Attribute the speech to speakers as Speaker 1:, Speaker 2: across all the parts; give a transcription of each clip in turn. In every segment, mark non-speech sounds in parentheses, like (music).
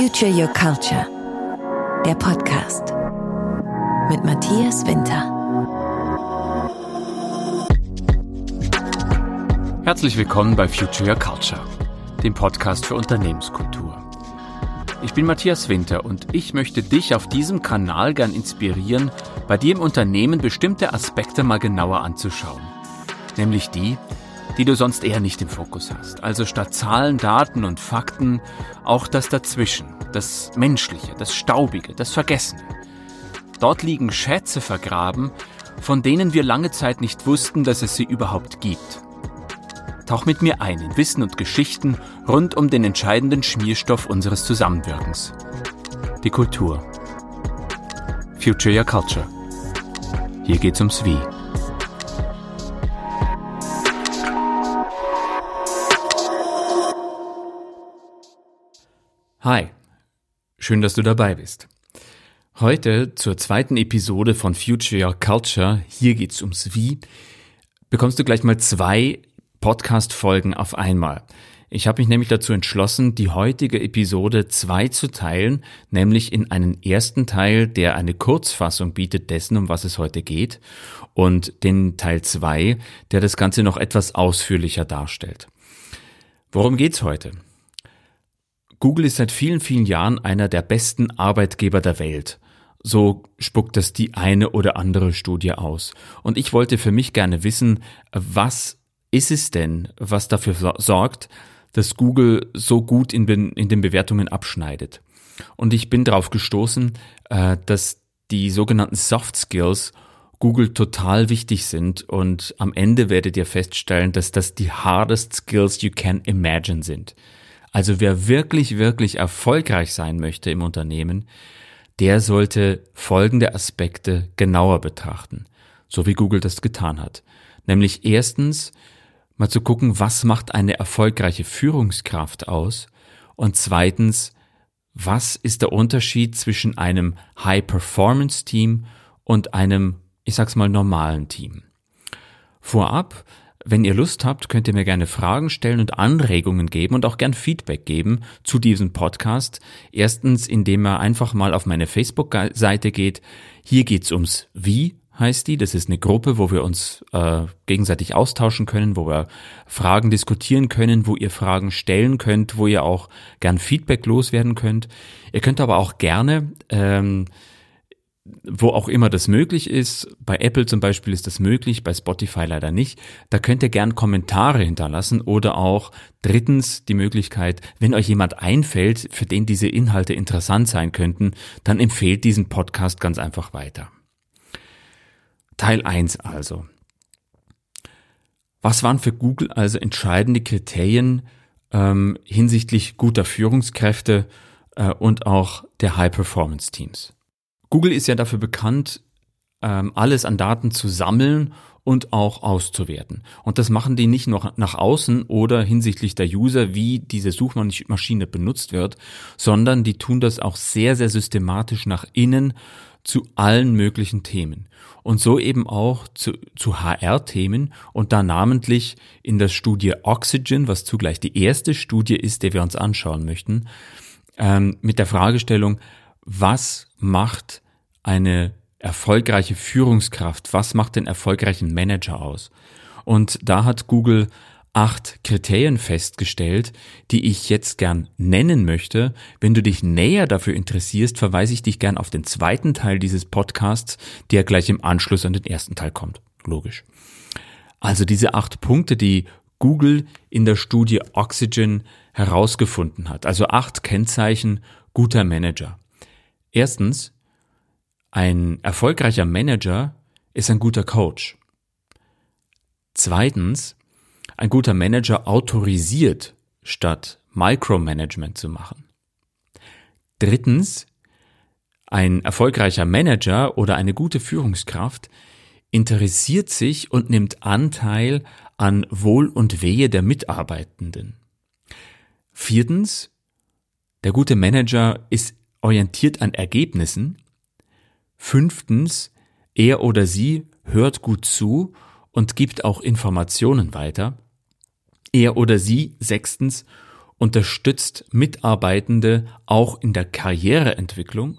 Speaker 1: Future Your Culture, der Podcast mit Matthias Winter.
Speaker 2: Herzlich willkommen bei Future Your Culture, dem Podcast für Unternehmenskultur. Ich bin Matthias Winter und ich möchte dich auf diesem Kanal gern inspirieren, bei dir im Unternehmen bestimmte Aspekte mal genauer anzuschauen. Nämlich die, die du sonst eher nicht im Fokus hast. Also statt Zahlen, Daten und Fakten auch das Dazwischen, das Menschliche, das Staubige, das Vergessene. Dort liegen Schätze vergraben, von denen wir lange Zeit nicht wussten, dass es sie überhaupt gibt. Tauch mit mir ein in Wissen und Geschichten rund um den entscheidenden Schmierstoff unseres Zusammenwirkens. Die Kultur. Future Your Culture. Hier geht's ums Wie. Hi, schön, dass du dabei bist. Heute zur zweiten Episode von Future Your Culture, hier geht's ums Wie, bekommst du gleich mal zwei Podcast-Folgen auf einmal. Ich habe mich nämlich dazu entschlossen, die heutige Episode zwei zu teilen, nämlich in einen ersten Teil, der eine Kurzfassung bietet dessen, um was es heute geht, und den Teil zwei, der das Ganze noch etwas ausführlicher darstellt. Worum geht's heute? Google ist seit vielen, vielen Jahren einer der besten Arbeitgeber der Welt. So spuckt das die eine oder andere Studie aus. Und ich wollte für mich gerne wissen, was ist es denn, was dafür sorgt, dass Google so gut in, in den Bewertungen abschneidet? Und ich bin darauf gestoßen, äh, dass die sogenannten Soft Skills Google total wichtig sind und am Ende werdet ihr feststellen, dass das die hardest skills you can imagine sind. Also wer wirklich, wirklich erfolgreich sein möchte im Unternehmen, der sollte folgende Aspekte genauer betrachten, so wie Google das getan hat. Nämlich erstens mal zu gucken, was macht eine erfolgreiche Führungskraft aus und zweitens, was ist der Unterschied zwischen einem High-Performance-Team und einem, ich sag's mal, normalen Team. Vorab wenn ihr Lust habt, könnt ihr mir gerne Fragen stellen und Anregungen geben und auch gern Feedback geben zu diesem Podcast. Erstens, indem ihr einfach mal auf meine Facebook-Seite geht. Hier geht's ums Wie heißt die. Das ist eine Gruppe, wo wir uns äh, gegenseitig austauschen können, wo wir Fragen diskutieren können, wo ihr Fragen stellen könnt, wo ihr auch gern Feedback loswerden könnt. Ihr könnt aber auch gerne ähm, wo auch immer das möglich ist. Bei Apple zum Beispiel ist das möglich, bei Spotify leider nicht. Da könnt ihr gern Kommentare hinterlassen oder auch drittens die Möglichkeit, wenn euch jemand einfällt, für den diese Inhalte interessant sein könnten, dann empfehlt diesen Podcast ganz einfach weiter. Teil 1 also. Was waren für Google also entscheidende Kriterien ähm, hinsichtlich guter Führungskräfte äh, und auch der High-Performance-Teams? Google ist ja dafür bekannt, ähm, alles an Daten zu sammeln und auch auszuwerten. Und das machen die nicht nur nach außen oder hinsichtlich der User, wie diese Suchmaschine benutzt wird, sondern die tun das auch sehr, sehr systematisch nach innen zu allen möglichen Themen. Und so eben auch zu, zu HR-Themen und da namentlich in der Studie Oxygen, was zugleich die erste Studie ist, die wir uns anschauen möchten, ähm, mit der Fragestellung, was macht eine erfolgreiche Führungskraft? Was macht den erfolgreichen Manager aus? Und da hat Google acht Kriterien festgestellt, die ich jetzt gern nennen möchte. Wenn du dich näher dafür interessierst, verweise ich dich gern auf den zweiten Teil dieses Podcasts, der gleich im Anschluss an den ersten Teil kommt. Logisch. Also diese acht Punkte, die Google in der Studie Oxygen herausgefunden hat. Also acht Kennzeichen guter Manager. Erstens, ein erfolgreicher Manager ist ein guter Coach. Zweitens, ein guter Manager autorisiert, statt Micromanagement zu machen. Drittens, ein erfolgreicher Manager oder eine gute Führungskraft interessiert sich und nimmt Anteil an Wohl und Wehe der Mitarbeitenden. Viertens, der gute Manager ist orientiert an Ergebnissen. Fünftens, er oder sie hört gut zu und gibt auch Informationen weiter. Er oder sie, sechstens, unterstützt Mitarbeitende auch in der Karriereentwicklung.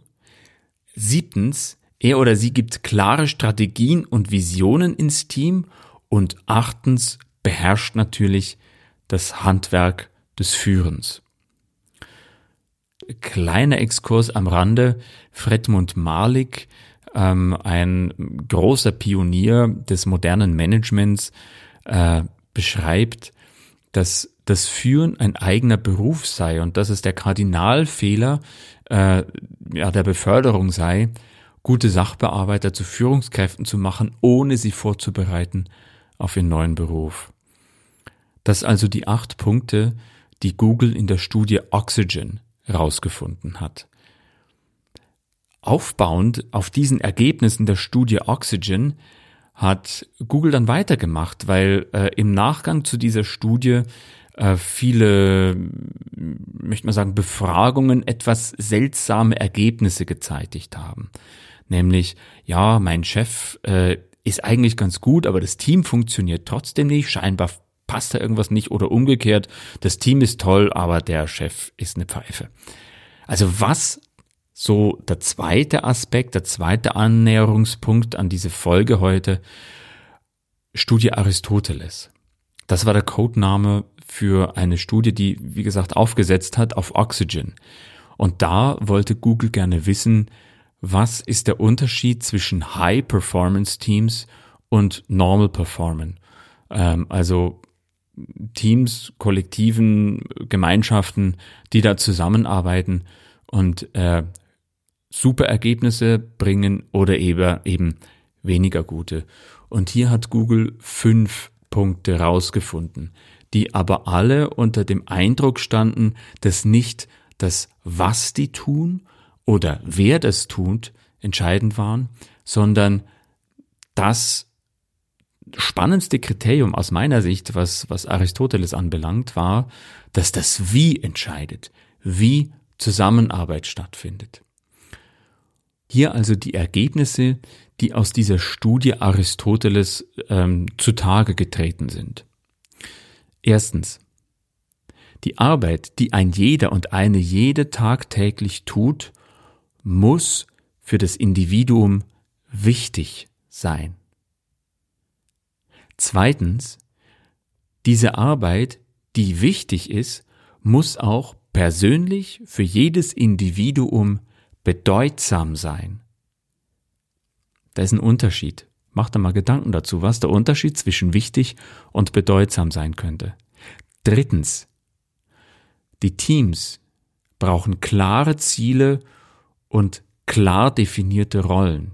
Speaker 2: Siebtens, er oder sie gibt klare Strategien und Visionen ins Team. Und achtens, beherrscht natürlich das Handwerk des Führens. Kleiner Exkurs am Rande. Fredmund Malik, ähm, ein großer Pionier des modernen Managements, äh, beschreibt, dass das Führen ein eigener Beruf sei und dass es der Kardinalfehler äh, ja, der Beförderung sei, gute Sachbearbeiter zu Führungskräften zu machen, ohne sie vorzubereiten auf ihren neuen Beruf. Das also die acht Punkte, die Google in der Studie Oxygen herausgefunden hat. Aufbauend auf diesen Ergebnissen der Studie Oxygen hat Google dann weitergemacht, weil äh, im Nachgang zu dieser Studie äh, viele, möchte man sagen, Befragungen etwas seltsame Ergebnisse gezeitigt haben. Nämlich, ja, mein Chef äh, ist eigentlich ganz gut, aber das Team funktioniert trotzdem nicht. Scheinbar passt da irgendwas nicht oder umgekehrt. Das Team ist toll, aber der Chef ist eine Pfeife. Also was so der zweite Aspekt, der zweite Annäherungspunkt an diese Folge heute, Studie Aristoteles. Das war der Codename für eine Studie, die, wie gesagt, aufgesetzt hat auf Oxygen. Und da wollte Google gerne wissen, was ist der Unterschied zwischen High Performance Teams und Normal Performance? Ähm, also Teams, Kollektiven, Gemeinschaften, die da zusammenarbeiten und äh, super Ergebnisse bringen oder eben, eben weniger gute. Und hier hat Google fünf Punkte rausgefunden, die aber alle unter dem Eindruck standen, dass nicht das, was die tun oder wer das tut, entscheidend waren, sondern das spannendste Kriterium aus meiner Sicht, was, was Aristoteles anbelangt, war, dass das Wie entscheidet, wie Zusammenarbeit stattfindet. Hier also die Ergebnisse, die aus dieser Studie Aristoteles ähm, zutage getreten sind. Erstens. Die Arbeit, die ein jeder und eine jede tagtäglich tut, muss für das Individuum wichtig sein. Zweitens, diese Arbeit, die wichtig ist, muss auch persönlich für jedes Individuum bedeutsam sein. Da ist ein Unterschied. Mach da mal Gedanken dazu, was der Unterschied zwischen wichtig und bedeutsam sein könnte. Drittens. Die Teams brauchen klare Ziele und klar definierte Rollen.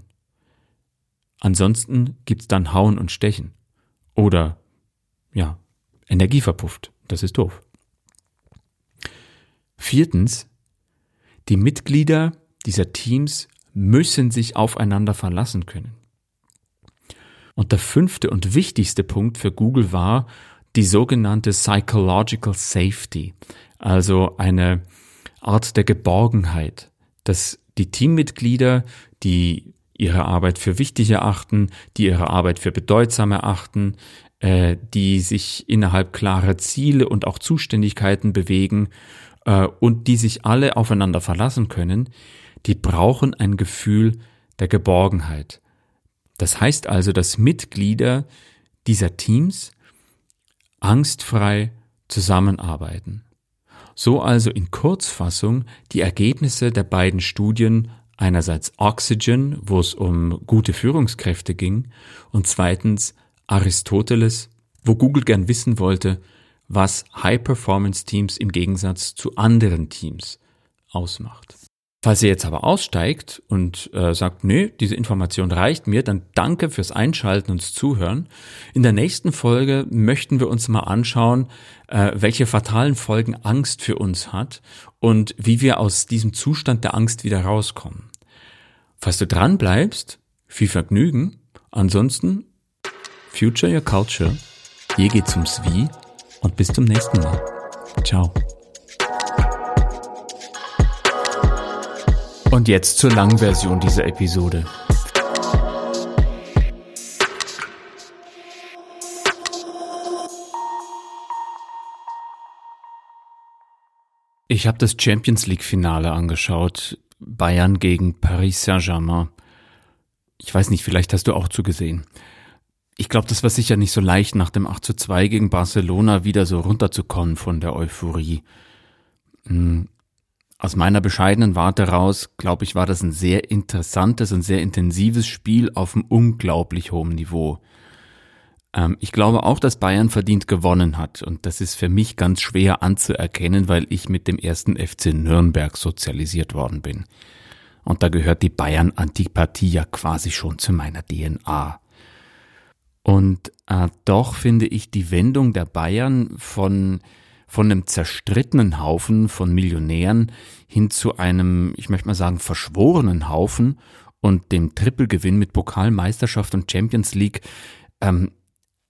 Speaker 2: Ansonsten gibt's dann Hauen und Stechen. Oder, ja, Energie verpufft. Das ist doof. Viertens. Die Mitglieder dieser Teams müssen sich aufeinander verlassen können. Und der fünfte und wichtigste Punkt für Google war die sogenannte Psychological Safety, also eine Art der Geborgenheit, dass die Teammitglieder, die ihre Arbeit für wichtig erachten, die ihre Arbeit für bedeutsam erachten, äh, die sich innerhalb klarer Ziele und auch Zuständigkeiten bewegen äh, und die sich alle aufeinander verlassen können, die brauchen ein Gefühl der Geborgenheit. Das heißt also, dass Mitglieder dieser Teams angstfrei zusammenarbeiten. So also in Kurzfassung die Ergebnisse der beiden Studien einerseits Oxygen, wo es um gute Führungskräfte ging, und zweitens Aristoteles, wo Google gern wissen wollte, was High-Performance-Teams im Gegensatz zu anderen Teams ausmacht. Falls ihr jetzt aber aussteigt und äh, sagt, nö, diese Information reicht mir, dann danke fürs Einschalten und Zuhören. In der nächsten Folge möchten wir uns mal anschauen, äh, welche fatalen Folgen Angst für uns hat und wie wir aus diesem Zustand der Angst wieder rauskommen. Falls du dran bleibst, viel Vergnügen. Ansonsten, Future Your Culture. Hier geht's ums Wie und bis zum nächsten Mal. Ciao. Und jetzt zur langen Version dieser Episode. Ich habe das Champions League-Finale angeschaut. Bayern gegen Paris Saint-Germain. Ich weiß nicht, vielleicht hast du auch zugesehen. Ich glaube, das war sicher nicht so leicht, nach dem 8 zu 2 gegen Barcelona wieder so runterzukommen von der Euphorie. Hm. Aus meiner bescheidenen Warte raus, glaube ich, war das ein sehr interessantes und sehr intensives Spiel auf einem unglaublich hohen Niveau. Ähm, ich glaube auch, dass Bayern verdient gewonnen hat und das ist für mich ganz schwer anzuerkennen, weil ich mit dem ersten FC Nürnberg sozialisiert worden bin. Und da gehört die Bayern-Antipathie ja quasi schon zu meiner DNA. Und äh, doch finde ich die Wendung der Bayern von, von einem zerstrittenen Haufen von Millionären hin zu einem, ich möchte mal sagen, verschworenen Haufen und dem Trippelgewinn mit Pokalmeisterschaft und Champions League ähm,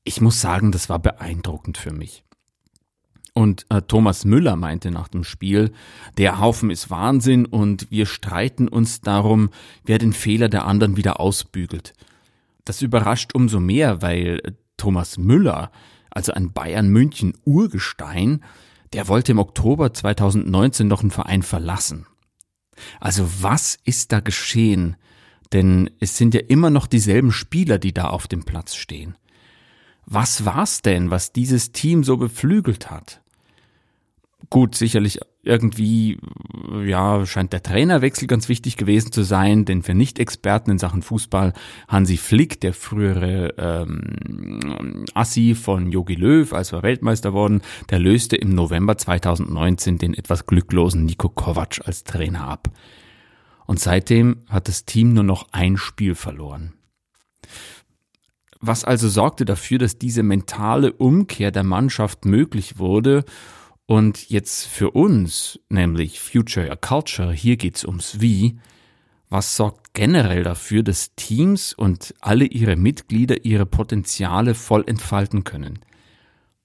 Speaker 2: ich muss sagen, das war beeindruckend für mich. Und äh, Thomas Müller meinte nach dem Spiel, der Haufen ist Wahnsinn und wir streiten uns darum, wer den Fehler der anderen wieder ausbügelt. Das überrascht umso mehr, weil äh, Thomas Müller, also ein Bayern München Urgestein, der wollte im Oktober 2019 noch einen Verein verlassen. Also was ist da geschehen? Denn es sind ja immer noch dieselben Spieler, die da auf dem Platz stehen. Was war's denn, was dieses Team so beflügelt hat? Gut, sicherlich irgendwie, ja, scheint der Trainerwechsel ganz wichtig gewesen zu sein, denn für Nicht-Experten in Sachen Fußball Hansi Flick, der frühere ähm, Assi von Jogi Löw, als wir Weltmeister wurden, der löste im November 2019 den etwas glücklosen Niko Kovac als Trainer ab. Und seitdem hat das Team nur noch ein Spiel verloren. Was also sorgte dafür, dass diese mentale Umkehr der Mannschaft möglich wurde und jetzt für uns, nämlich Future Culture, hier geht's ums Wie, was sorgt generell dafür, dass Teams und alle ihre Mitglieder ihre Potenziale voll entfalten können?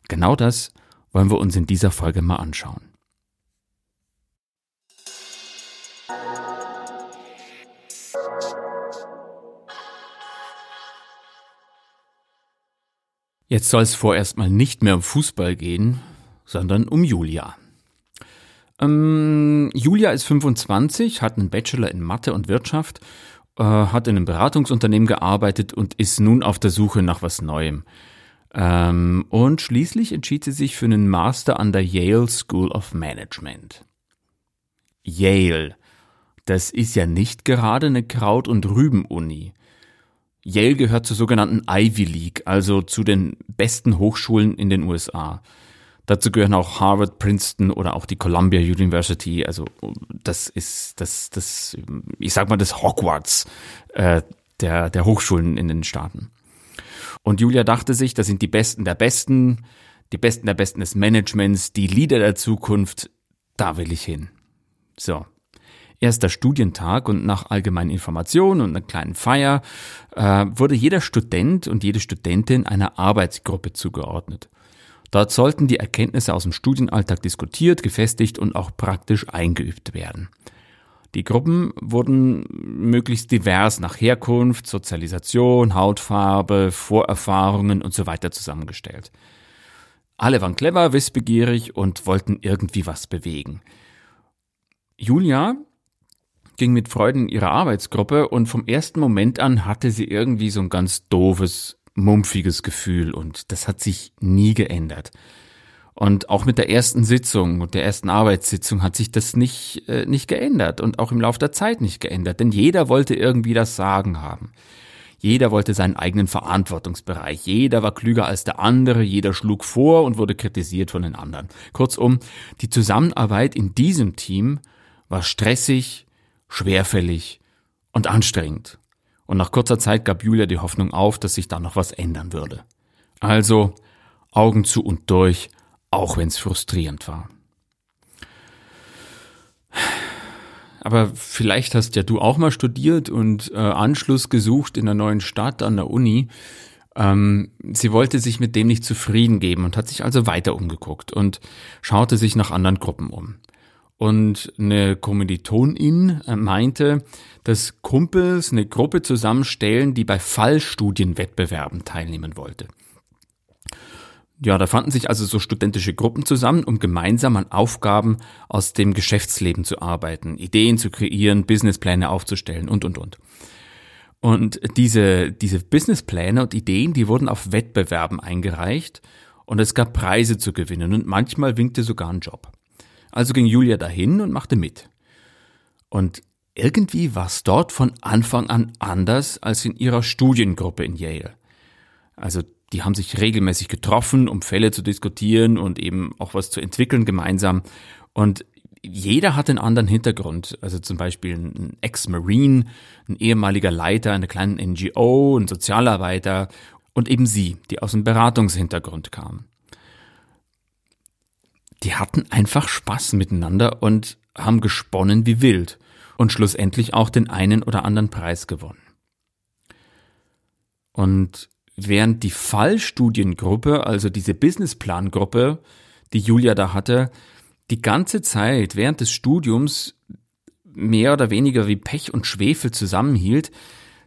Speaker 2: Genau das wollen wir uns in dieser Folge mal anschauen. Jetzt soll es vorerst mal nicht mehr um Fußball gehen, sondern um Julia. Ähm, Julia ist 25, hat einen Bachelor in Mathe und Wirtschaft, äh, hat in einem Beratungsunternehmen gearbeitet und ist nun auf der Suche nach was Neuem. Ähm, und schließlich entschied sie sich für einen Master an der Yale School of Management. Yale. Das ist ja nicht gerade eine Kraut- und Rüben-Uni. Yale gehört zur sogenannten Ivy League, also zu den besten Hochschulen in den USA. Dazu gehören auch Harvard, Princeton oder auch die Columbia University. Also das ist das, das, ich sag mal das Hogwarts äh, der der Hochschulen in den Staaten. Und Julia dachte sich, das sind die Besten der Besten, die Besten der Besten des Managements, die Leader der Zukunft. Da will ich hin. So, erster Studientag und nach allgemeinen Informationen und einer kleinen Feier äh, wurde jeder Student und jede Studentin einer Arbeitsgruppe zugeordnet. Dort sollten die Erkenntnisse aus dem Studienalltag diskutiert, gefestigt und auch praktisch eingeübt werden. Die Gruppen wurden möglichst divers nach Herkunft, Sozialisation, Hautfarbe, Vorerfahrungen und so weiter zusammengestellt. Alle waren clever, wissbegierig und wollten irgendwie was bewegen. Julia ging mit Freuden in ihre Arbeitsgruppe und vom ersten Moment an hatte sie irgendwie so ein ganz doofes, mumpfiges Gefühl und das hat sich nie geändert. Und auch mit der ersten Sitzung und der ersten Arbeitssitzung hat sich das nicht, äh, nicht geändert und auch im Laufe der Zeit nicht geändert, denn jeder wollte irgendwie das Sagen haben. Jeder wollte seinen eigenen Verantwortungsbereich, jeder war klüger als der andere, jeder schlug vor und wurde kritisiert von den anderen. Kurzum, die Zusammenarbeit in diesem Team war stressig, schwerfällig und anstrengend. Und nach kurzer Zeit gab Julia die Hoffnung auf, dass sich da noch was ändern würde. Also Augen zu und durch, auch wenn es frustrierend war. Aber vielleicht hast ja du auch mal studiert und äh, Anschluss gesucht in der neuen Stadt an der Uni. Ähm, sie wollte sich mit dem nicht zufrieden geben und hat sich also weiter umgeguckt und schaute sich nach anderen Gruppen um. Und eine Kommilitonin äh, meinte, dass Kumpels eine Gruppe zusammenstellen, die bei Fallstudienwettbewerben teilnehmen wollte. ja, da fanden sich also so studentische Gruppen zusammen, um gemeinsam an Aufgaben aus dem Geschäftsleben zu arbeiten, Ideen zu kreieren, Businesspläne aufzustellen und, und, und. Und diese, diese Businesspläne und Ideen, die wurden auf Wettbewerben eingereicht und es gab Preise zu gewinnen und manchmal winkte sogar ein Job. Also ging Julia dahin und machte mit. Und irgendwie war es dort von Anfang an anders als in ihrer Studiengruppe in Yale. Also die haben sich regelmäßig getroffen, um Fälle zu diskutieren und eben auch was zu entwickeln gemeinsam. Und jeder hat einen anderen Hintergrund. Also zum Beispiel ein Ex-Marine, ein ehemaliger Leiter einer kleinen NGO, ein Sozialarbeiter und eben sie, die aus dem Beratungshintergrund kamen. Die hatten einfach Spaß miteinander und haben gesponnen wie wild und schlussendlich auch den einen oder anderen Preis gewonnen. Und während die Fallstudiengruppe, also diese Businessplangruppe, die Julia da hatte, die ganze Zeit während des Studiums mehr oder weniger wie Pech und Schwefel zusammenhielt,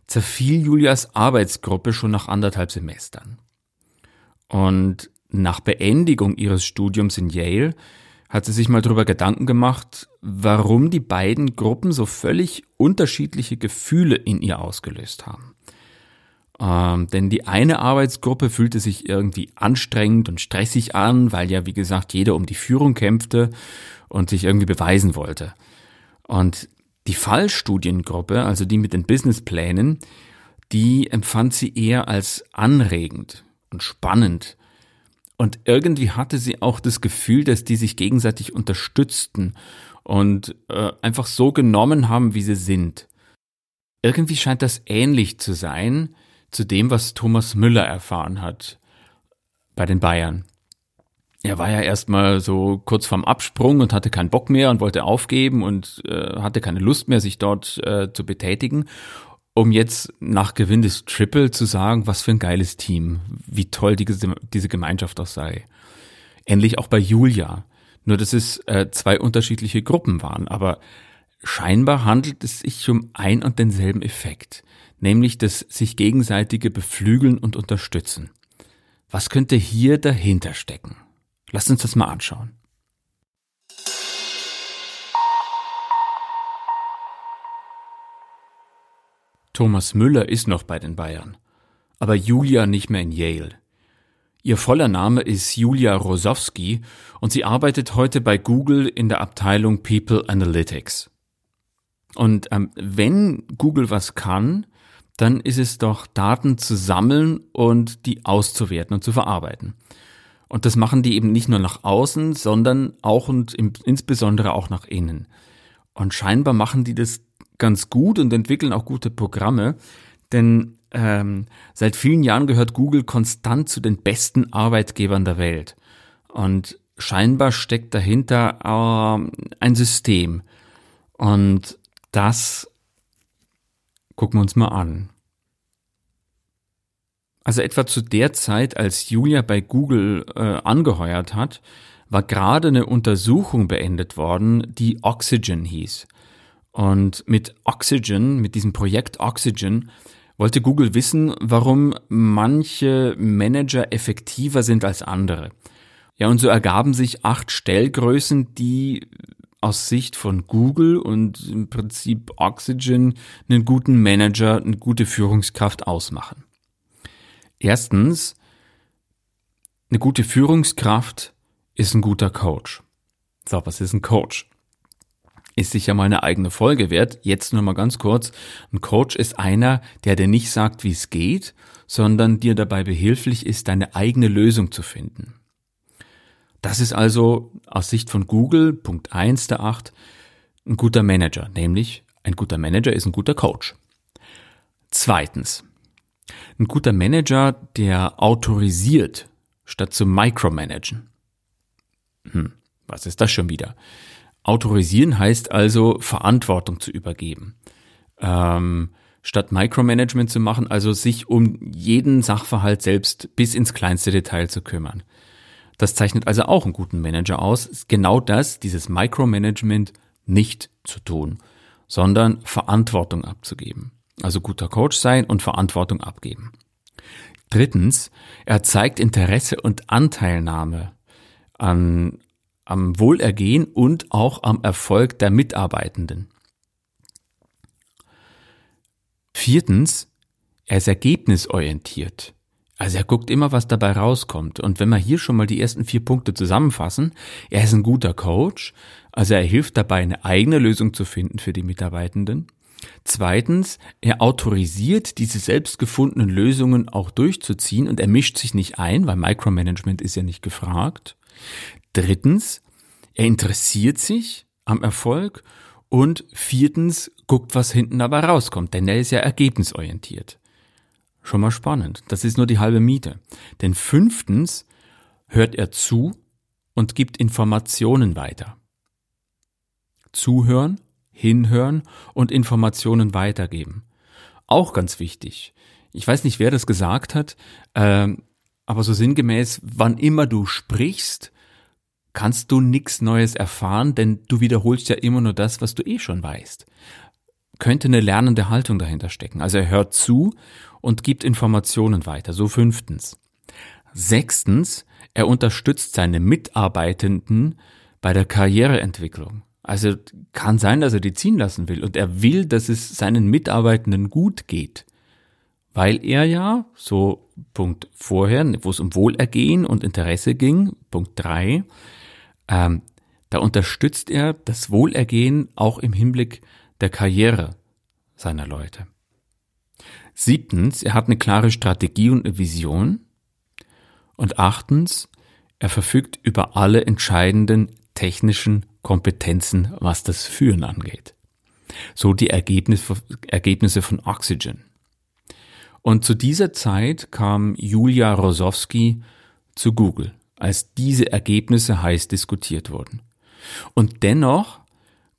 Speaker 2: zerfiel Julias Arbeitsgruppe schon nach anderthalb Semestern. Und nach Beendigung ihres Studiums in Yale hat sie sich mal darüber Gedanken gemacht, warum die beiden Gruppen so völlig unterschiedliche Gefühle in ihr ausgelöst haben. Ähm, denn die eine Arbeitsgruppe fühlte sich irgendwie anstrengend und stressig an, weil ja, wie gesagt, jeder um die Führung kämpfte und sich irgendwie beweisen wollte. Und die Fallstudiengruppe, also die mit den Businessplänen, die empfand sie eher als anregend und spannend. Und irgendwie hatte sie auch das Gefühl, dass die sich gegenseitig unterstützten und äh, einfach so genommen haben, wie sie sind. Irgendwie scheint das ähnlich zu sein, zu dem, was Thomas Müller erfahren hat bei den Bayern. Er war ja erstmal so kurz vorm Absprung und hatte keinen Bock mehr und wollte aufgeben und äh, hatte keine Lust mehr, sich dort äh, zu betätigen, um jetzt nach Gewinn des Triple zu sagen, was für ein geiles Team, wie toll die, diese Gemeinschaft auch sei. Ähnlich auch bei Julia. Nur dass es äh, zwei unterschiedliche Gruppen waren, aber scheinbar handelt es sich um ein und denselben Effekt nämlich das sich gegenseitige Beflügeln und Unterstützen. Was könnte hier dahinter stecken? Lasst uns das mal anschauen. Thomas Müller ist noch bei den Bayern, aber Julia nicht mehr in Yale. Ihr voller Name ist Julia Rosowski und sie arbeitet heute bei Google in der Abteilung People Analytics. Und ähm, wenn Google was kann, dann ist es doch Daten zu sammeln und die auszuwerten und zu verarbeiten. Und das machen die eben nicht nur nach außen, sondern auch und insbesondere auch nach innen. Und scheinbar machen die das ganz gut und entwickeln auch gute Programme, denn ähm, seit vielen Jahren gehört Google konstant zu den besten Arbeitgebern der Welt. Und scheinbar steckt dahinter äh, ein System. Und das Gucken wir uns mal an. Also etwa zu der Zeit, als Julia bei Google äh, angeheuert hat, war gerade eine Untersuchung beendet worden, die Oxygen hieß. Und mit Oxygen, mit diesem Projekt Oxygen, wollte Google wissen, warum manche Manager effektiver sind als andere. Ja, und so ergaben sich acht Stellgrößen, die aus Sicht von Google und im Prinzip Oxygen einen guten Manager, eine gute Führungskraft ausmachen. Erstens, eine gute Führungskraft ist ein guter Coach. So, was ist ein Coach? Ist sicher mal eine eigene Folge wert. Jetzt nur mal ganz kurz. Ein Coach ist einer, der dir nicht sagt, wie es geht, sondern dir dabei behilflich ist, deine eigene Lösung zu finden. Das ist also aus Sicht von Google, Punkt eins der acht, ein guter Manager, nämlich ein guter Manager ist ein guter Coach. Zweitens, ein guter Manager, der autorisiert, statt zu micromanagen. Hm, was ist das schon wieder? Autorisieren heißt also Verantwortung zu übergeben. Ähm, statt Micromanagement zu machen, also sich um jeden Sachverhalt selbst bis ins kleinste Detail zu kümmern. Das zeichnet also auch einen guten Manager aus, genau das, dieses Micromanagement nicht zu tun, sondern Verantwortung abzugeben. Also guter Coach sein und Verantwortung abgeben. Drittens, er zeigt Interesse und Anteilnahme an, am Wohlergehen und auch am Erfolg der Mitarbeitenden. Viertens, er ist ergebnisorientiert. Also er guckt immer, was dabei rauskommt. Und wenn wir hier schon mal die ersten vier Punkte zusammenfassen, er ist ein guter Coach, also er hilft dabei, eine eigene Lösung zu finden für die Mitarbeitenden. Zweitens, er autorisiert diese selbst gefundenen Lösungen auch durchzuziehen und er mischt sich nicht ein, weil Micromanagement ist ja nicht gefragt. Drittens, er interessiert sich am Erfolg und viertens, guckt, was hinten dabei rauskommt, denn er ist ja ergebnisorientiert. Schon mal spannend. Das ist nur die halbe Miete. Denn fünftens hört er zu und gibt Informationen weiter. Zuhören, hinhören und Informationen weitergeben. Auch ganz wichtig. Ich weiß nicht, wer das gesagt hat, äh, aber so sinngemäß, wann immer du sprichst, kannst du nichts Neues erfahren, denn du wiederholst ja immer nur das, was du eh schon weißt. Könnte eine lernende Haltung dahinter stecken. Also er hört zu und gibt Informationen weiter. So fünftens. Sechstens, er unterstützt seine Mitarbeitenden bei der Karriereentwicklung. Also kann sein, dass er die ziehen lassen will und er will, dass es seinen Mitarbeitenden gut geht. Weil er ja, so Punkt vorher, wo es um Wohlergehen und Interesse ging, Punkt drei, ähm, da unterstützt er das Wohlergehen auch im Hinblick der Karriere seiner Leute. Siebtens, er hat eine klare Strategie und eine Vision. Und achtens, er verfügt über alle entscheidenden technischen Kompetenzen, was das Führen angeht. So die Ergebnisse, Ergebnisse von Oxygen. Und zu dieser Zeit kam Julia Rosowski zu Google, als diese Ergebnisse heiß diskutiert wurden. Und dennoch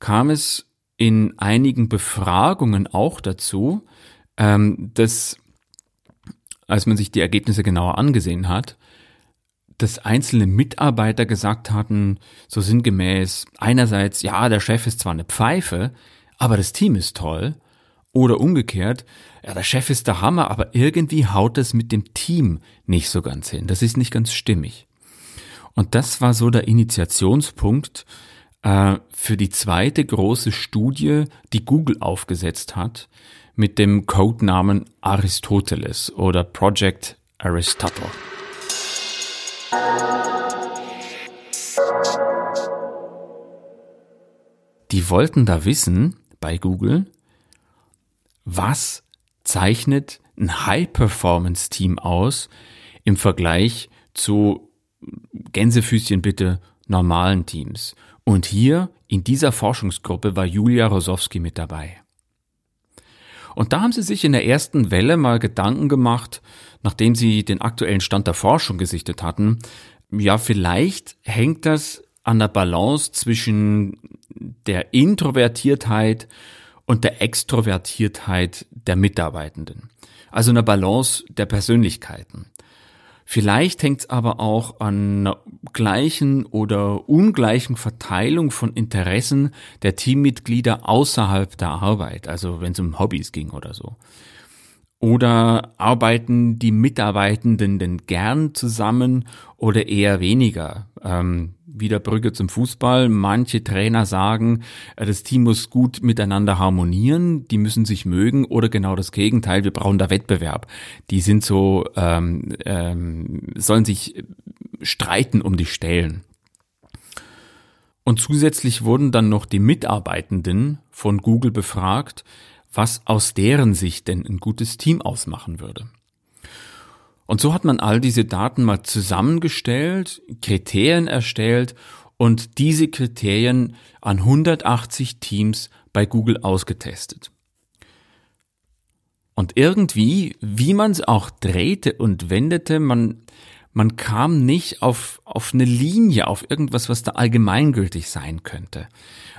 Speaker 2: kam es in einigen Befragungen auch dazu, ähm, dass, als man sich die Ergebnisse genauer angesehen hat, dass einzelne Mitarbeiter gesagt hatten, so sinngemäß, einerseits, ja, der Chef ist zwar eine Pfeife, aber das Team ist toll. Oder umgekehrt, ja, der Chef ist der Hammer, aber irgendwie haut es mit dem Team nicht so ganz hin. Das ist nicht ganz stimmig. Und das war so der Initiationspunkt äh, für die zweite große Studie, die Google aufgesetzt hat, mit dem Codenamen Aristoteles oder Project Aristotle. Die wollten da wissen bei Google, was zeichnet ein High-Performance-Team aus im Vergleich zu Gänsefüßchen bitte normalen Teams. Und hier in dieser Forschungsgruppe war Julia Rosowski mit dabei. Und da haben sie sich in der ersten Welle mal Gedanken gemacht, nachdem sie den aktuellen Stand der Forschung gesichtet hatten. Ja, vielleicht hängt das an der Balance zwischen der Introvertiertheit und der Extrovertiertheit der Mitarbeitenden. Also eine Balance der Persönlichkeiten. Vielleicht hängt es aber auch an einer gleichen oder ungleichen Verteilung von Interessen der Teammitglieder außerhalb der Arbeit, also wenn es um Hobbys ging oder so. Oder arbeiten die Mitarbeitenden denn gern zusammen oder eher weniger? Ähm, wieder Brücke zum Fußball. Manche Trainer sagen, äh, das Team muss gut miteinander harmonieren, die müssen sich mögen oder genau das Gegenteil, wir brauchen da Wettbewerb. Die sind so, ähm, ähm, sollen sich streiten um die Stellen. Und zusätzlich wurden dann noch die Mitarbeitenden von Google befragt, was aus deren Sicht denn ein gutes Team ausmachen würde. Und so hat man all diese Daten mal zusammengestellt, Kriterien erstellt und diese Kriterien an 180 Teams bei Google ausgetestet. Und irgendwie, wie man es auch drehte und wendete, man man kam nicht auf, auf eine Linie, auf irgendwas, was da allgemeingültig sein könnte.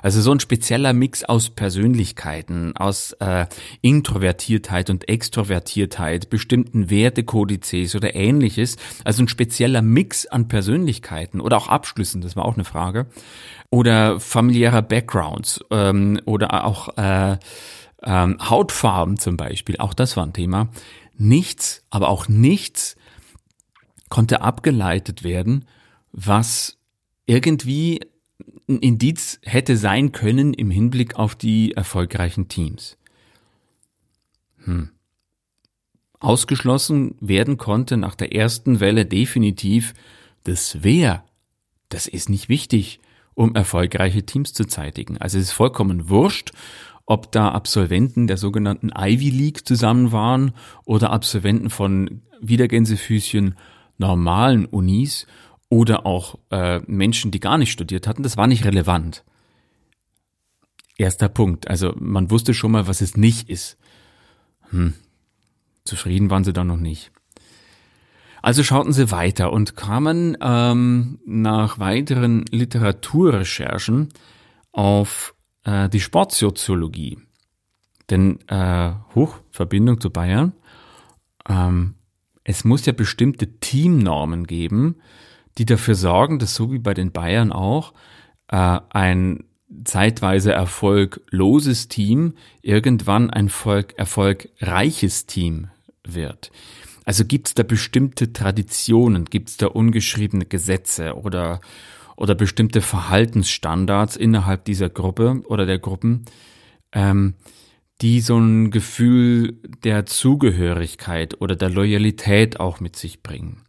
Speaker 2: Also so ein spezieller Mix aus Persönlichkeiten, aus äh, Introvertiertheit und Extrovertiertheit, bestimmten Wertekodizes oder ähnliches. Also ein spezieller Mix an Persönlichkeiten oder auch Abschlüssen, das war auch eine Frage. Oder familiärer Backgrounds ähm, oder auch äh, ähm, Hautfarben zum Beispiel, auch das war ein Thema. nichts, aber auch nichts konnte abgeleitet werden, was irgendwie ein Indiz hätte sein können im Hinblick auf die erfolgreichen Teams. Hm. Ausgeschlossen werden konnte nach der ersten Welle definitiv das Wer. Das ist nicht wichtig, um erfolgreiche Teams zu zeitigen. Also es ist vollkommen wurscht, ob da Absolventen der sogenannten Ivy League zusammen waren oder Absolventen von Wiedergänsefüßchen normalen Unis oder auch äh, Menschen, die gar nicht studiert hatten, das war nicht relevant. Erster Punkt. Also man wusste schon mal, was es nicht ist. Hm. Zufrieden waren sie da noch nicht. Also schauten sie weiter und kamen ähm, nach weiteren Literaturrecherchen auf äh, die Sportsoziologie. Denn äh, hoch Verbindung zu Bayern. Ähm, es muss ja bestimmte Teamnormen geben, die dafür sorgen, dass so wie bei den Bayern auch äh, ein zeitweise erfolgloses Team irgendwann ein Volk, erfolgreiches Team wird. Also gibt es da bestimmte Traditionen, gibt es da ungeschriebene Gesetze oder, oder bestimmte Verhaltensstandards innerhalb dieser Gruppe oder der Gruppen, ähm, die so ein Gefühl der Zugehörigkeit oder der Loyalität auch mit sich bringen.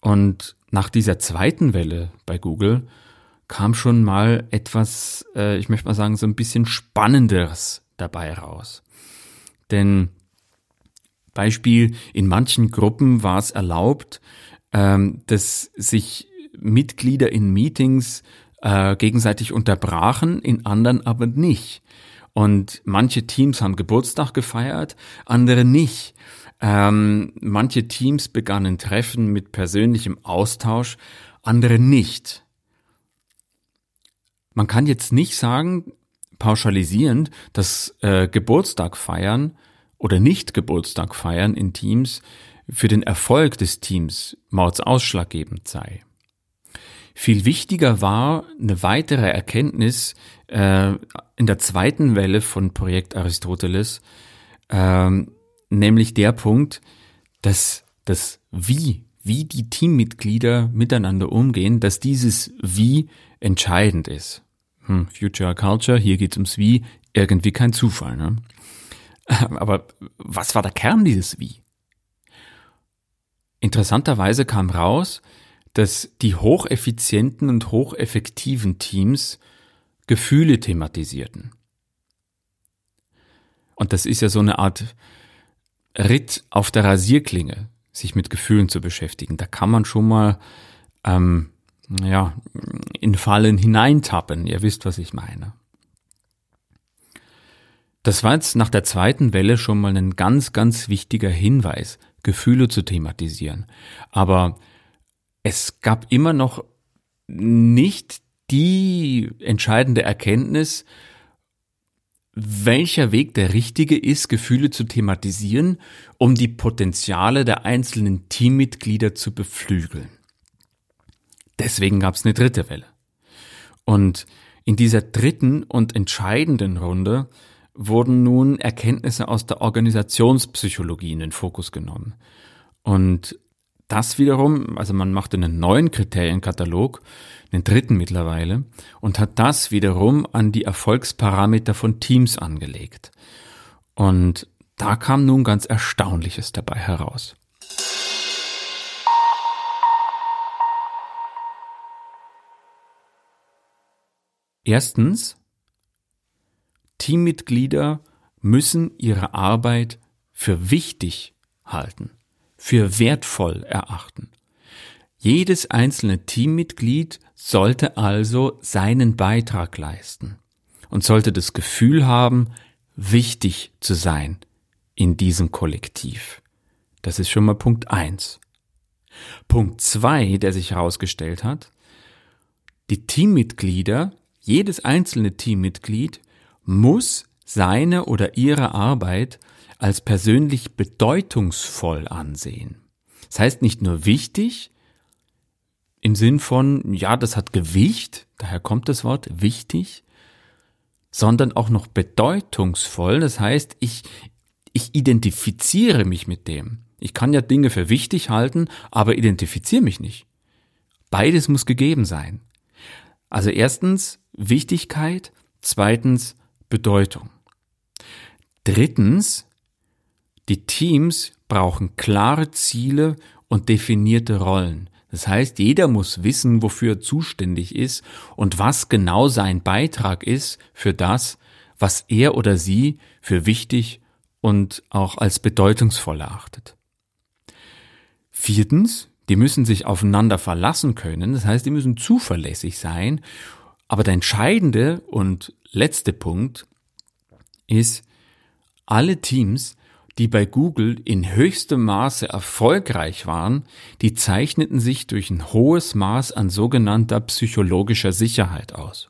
Speaker 2: Und nach dieser zweiten Welle bei Google kam schon mal etwas, äh, ich möchte mal sagen, so ein bisschen Spannenderes dabei raus. Denn Beispiel, in manchen Gruppen war es erlaubt, ähm, dass sich Mitglieder in Meetings äh, gegenseitig unterbrachen, in anderen aber nicht. Und manche Teams haben Geburtstag gefeiert, andere nicht. Ähm, manche Teams begannen Treffen mit persönlichem Austausch, andere nicht. Man kann jetzt nicht sagen, pauschalisierend, dass äh, Geburtstag feiern oder nicht Geburtstag feiern in Teams für den Erfolg des Teams mordsausschlaggebend sei. Viel wichtiger war eine weitere Erkenntnis äh, in der zweiten Welle von Projekt Aristoteles, ähm, nämlich der Punkt, dass das Wie, wie die Teammitglieder miteinander umgehen, dass dieses Wie entscheidend ist. Hm, Future Culture, hier geht's ums Wie, irgendwie kein Zufall. Ne? (laughs) Aber was war der Kern dieses Wie? Interessanterweise kam raus, dass die hocheffizienten und hocheffektiven Teams Gefühle thematisierten. Und das ist ja so eine Art Ritt auf der Rasierklinge, sich mit Gefühlen zu beschäftigen. Da kann man schon mal ähm, ja, in Fallen hineintappen. Ihr wisst, was ich meine. Das war jetzt nach der zweiten Welle schon mal ein ganz, ganz wichtiger Hinweis, Gefühle zu thematisieren. Aber es gab immer noch nicht die entscheidende Erkenntnis, welcher Weg der richtige ist, Gefühle zu thematisieren, um die Potenziale der einzelnen Teammitglieder zu beflügeln. Deswegen gab es eine dritte Welle. Und in dieser dritten und entscheidenden Runde wurden nun Erkenntnisse aus der Organisationspsychologie in den Fokus genommen. Und das wiederum, also man machte einen neuen Kriterienkatalog, den dritten mittlerweile, und hat das wiederum an die Erfolgsparameter von Teams angelegt. Und da kam nun ganz Erstaunliches dabei heraus. Erstens, Teammitglieder müssen ihre Arbeit für wichtig halten für wertvoll erachten. Jedes einzelne Teammitglied sollte also seinen Beitrag leisten und sollte das Gefühl haben, wichtig zu sein in diesem Kollektiv. Das ist schon mal Punkt eins. Punkt zwei, der sich herausgestellt hat, die Teammitglieder, jedes einzelne Teammitglied muss seine oder ihre Arbeit als persönlich bedeutungsvoll ansehen. Das heißt nicht nur wichtig, im Sinn von, ja, das hat Gewicht, daher kommt das Wort wichtig, sondern auch noch bedeutungsvoll. Das heißt, ich, ich identifiziere mich mit dem. Ich kann ja Dinge für wichtig halten, aber identifiziere mich nicht. Beides muss gegeben sein. Also erstens Wichtigkeit, zweitens Bedeutung. Drittens, die Teams brauchen klare Ziele und definierte Rollen. Das heißt, jeder muss wissen, wofür er zuständig ist und was genau sein Beitrag ist für das, was er oder sie für wichtig und auch als bedeutungsvoll erachtet. Viertens, die müssen sich aufeinander verlassen können, das heißt, die müssen zuverlässig sein. Aber der entscheidende und letzte Punkt ist, alle Teams, die bei Google in höchstem Maße erfolgreich waren, die zeichneten sich durch ein hohes Maß an sogenannter psychologischer Sicherheit aus.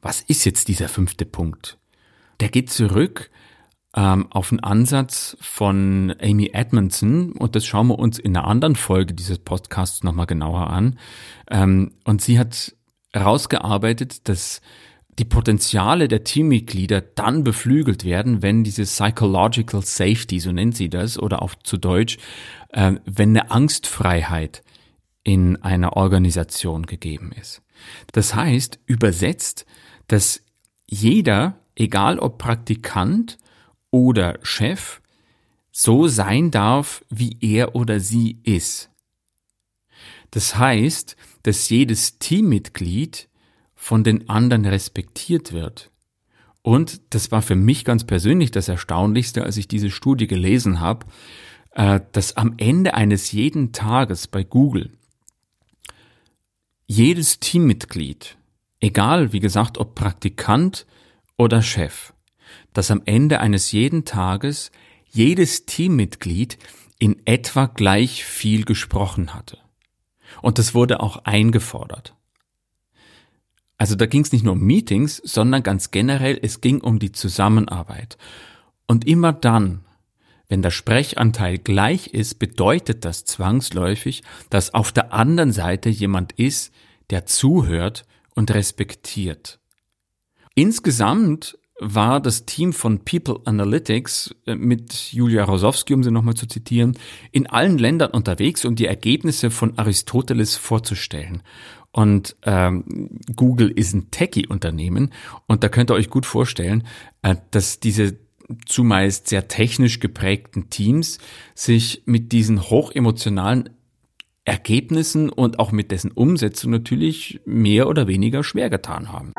Speaker 2: Was ist jetzt dieser fünfte Punkt? Der geht zurück ähm, auf einen Ansatz von Amy Edmondson und das schauen wir uns in einer anderen Folge dieses Podcasts nochmal genauer an. Ähm, und sie hat herausgearbeitet, dass die Potenziale der Teammitglieder dann beflügelt werden, wenn diese Psychological Safety, so nennt sie das, oder auch zu Deutsch, äh, wenn eine Angstfreiheit in einer Organisation gegeben ist. Das heißt, übersetzt, dass jeder, egal ob Praktikant oder Chef so sein darf, wie er oder sie ist. Das heißt, dass jedes Teammitglied von den anderen respektiert wird. Und das war für mich ganz persönlich das Erstaunlichste, als ich diese Studie gelesen habe, äh, dass am Ende eines jeden Tages bei Google jedes Teammitglied, egal wie gesagt, ob Praktikant oder Chef, dass am Ende eines jeden Tages jedes Teammitglied in etwa gleich viel gesprochen hatte. Und das wurde auch eingefordert. Also da ging es nicht nur um Meetings, sondern ganz generell, es ging um die Zusammenarbeit. Und immer dann, wenn der Sprechanteil gleich ist, bedeutet das zwangsläufig, dass auf der anderen Seite jemand ist, der zuhört und respektiert. Insgesamt war das Team von People Analytics äh, mit Julia Rosowski, um sie nochmal zu zitieren, in allen Ländern unterwegs, um die Ergebnisse von Aristoteles vorzustellen. Und ähm, Google ist ein Techie-Unternehmen und da könnt ihr euch gut vorstellen, äh, dass diese zumeist sehr technisch geprägten Teams sich mit diesen hochemotionalen Ergebnissen und auch mit dessen Umsetzung natürlich mehr oder weniger schwer getan haben.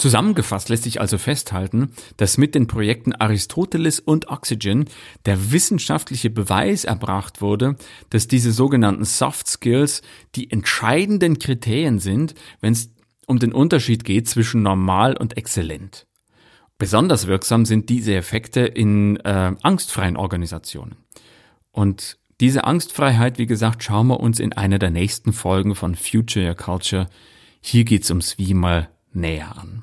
Speaker 2: Zusammengefasst lässt sich also festhalten, dass mit den Projekten Aristoteles und Oxygen der wissenschaftliche Beweis erbracht wurde, dass diese sogenannten Soft Skills die entscheidenden Kriterien sind, wenn es um den Unterschied geht zwischen normal und exzellent. Besonders wirksam sind diese Effekte in äh, angstfreien Organisationen. Und diese Angstfreiheit, wie gesagt, schauen wir uns in einer der nächsten Folgen von Future Your Culture. Hier geht's ums Wie mal näher an.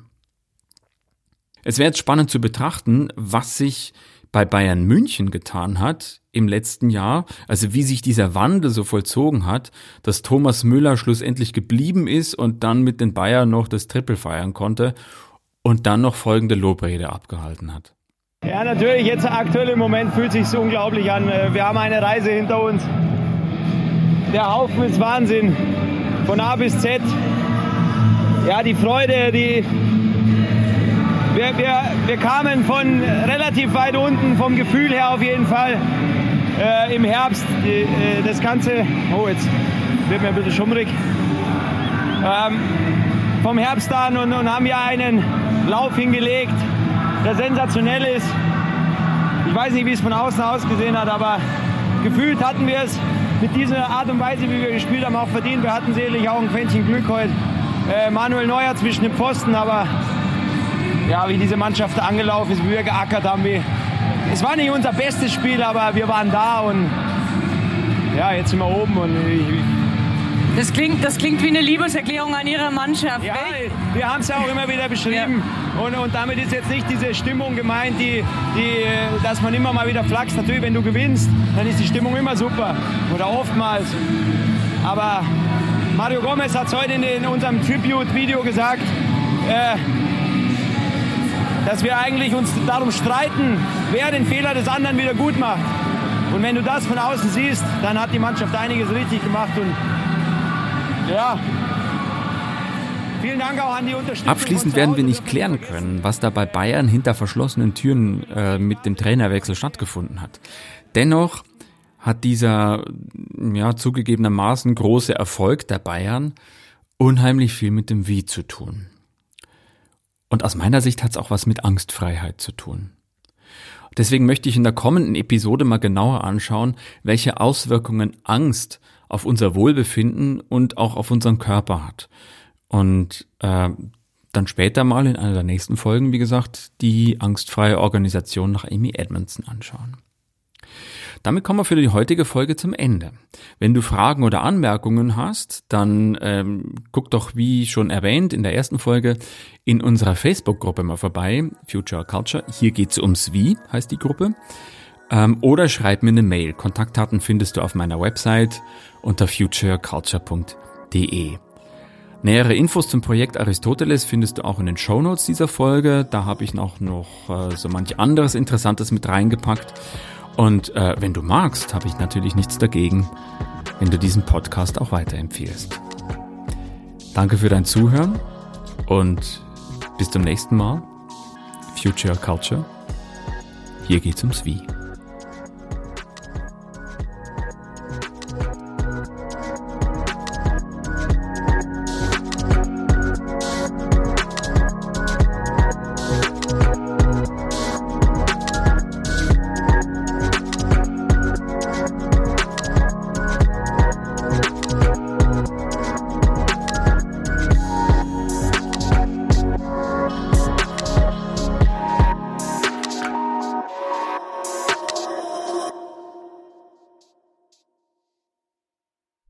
Speaker 2: Es wäre jetzt spannend zu betrachten, was sich bei Bayern München getan hat im letzten Jahr, also wie sich dieser Wandel so vollzogen hat, dass Thomas Müller schlussendlich geblieben ist und dann mit den Bayern noch das Triple feiern konnte und dann noch folgende Lobrede abgehalten hat.
Speaker 3: Ja, natürlich, jetzt aktuell im Moment fühlt sich unglaublich an. Äh, wir haben eine Reise hinter uns. Der Haufen ist Wahnsinn. Von A bis Z. Ja, die Freude, die, wir, wir, wir kamen von relativ weit unten, vom Gefühl her auf jeden Fall. Äh, Im Herbst äh, das Ganze, oh jetzt wird mir ein bisschen schummrig. Ähm, vom Herbst an und, und haben ja einen Lauf hingelegt, der sensationell ist. Ich weiß nicht, wie es von außen ausgesehen hat, aber gefühlt hatten wir es mit dieser Art und Weise, wie wir gespielt haben, auch verdient. Wir hatten sicherlich auch ein Quäntchen Glück heute. Äh, Manuel Neuer zwischen den Pfosten, aber ja, wie diese Mannschaft angelaufen ist, wie wir geackert haben. Wie, es war nicht unser bestes Spiel, aber wir waren da und ja, jetzt sind wir oben und ich,
Speaker 4: das klingt, das klingt wie eine Liebeserklärung an Ihre Mannschaft.
Speaker 3: Ja, wir haben es ja auch immer wieder beschrieben. Ja. Und, und damit ist jetzt nicht diese Stimmung gemeint, die, die, dass man immer mal wieder flaxt. Natürlich, wenn du gewinnst, dann ist die Stimmung immer super. Oder oftmals. Aber Mario Gomez hat es heute in, in unserem Tribute-Video gesagt, äh, dass wir eigentlich uns darum streiten, wer den Fehler des anderen wieder gut macht. Und wenn du das von außen siehst, dann hat die Mannschaft einiges richtig gemacht und ja, Vielen Dank auch an die Unterstützung.
Speaker 2: Abschließend werden wir nicht klären können, was da bei Bayern hinter verschlossenen Türen äh, mit dem Trainerwechsel stattgefunden hat. Dennoch hat dieser ja zugegebenermaßen große Erfolg der Bayern unheimlich viel mit dem Wie zu tun. Und aus meiner Sicht hat es auch was mit Angstfreiheit zu tun. Deswegen möchte ich in der kommenden Episode mal genauer anschauen, welche Auswirkungen Angst auf unser Wohlbefinden und auch auf unseren Körper hat. Und äh, dann später mal in einer der nächsten Folgen, wie gesagt, die angstfreie Organisation nach Amy Edmondson anschauen. Damit kommen wir für die heutige Folge zum Ende. Wenn du Fragen oder Anmerkungen hast, dann ähm, guck doch, wie schon erwähnt in der ersten Folge, in unserer Facebook-Gruppe mal vorbei, Future Culture. Hier geht's ums Wie, heißt die Gruppe. Ähm, oder schreib mir eine Mail. Kontaktdaten findest du auf meiner Website unter futureculture.de. Nähere Infos zum Projekt Aristoteles findest du auch in den Show Notes dieser Folge. Da habe ich noch, noch äh, so manch anderes Interessantes mit reingepackt. Und äh, wenn du magst, habe ich natürlich nichts dagegen, wenn du diesen Podcast auch weiterempfiehlst. Danke für dein Zuhören und bis zum nächsten Mal. Future Culture. Hier geht's ums Wie.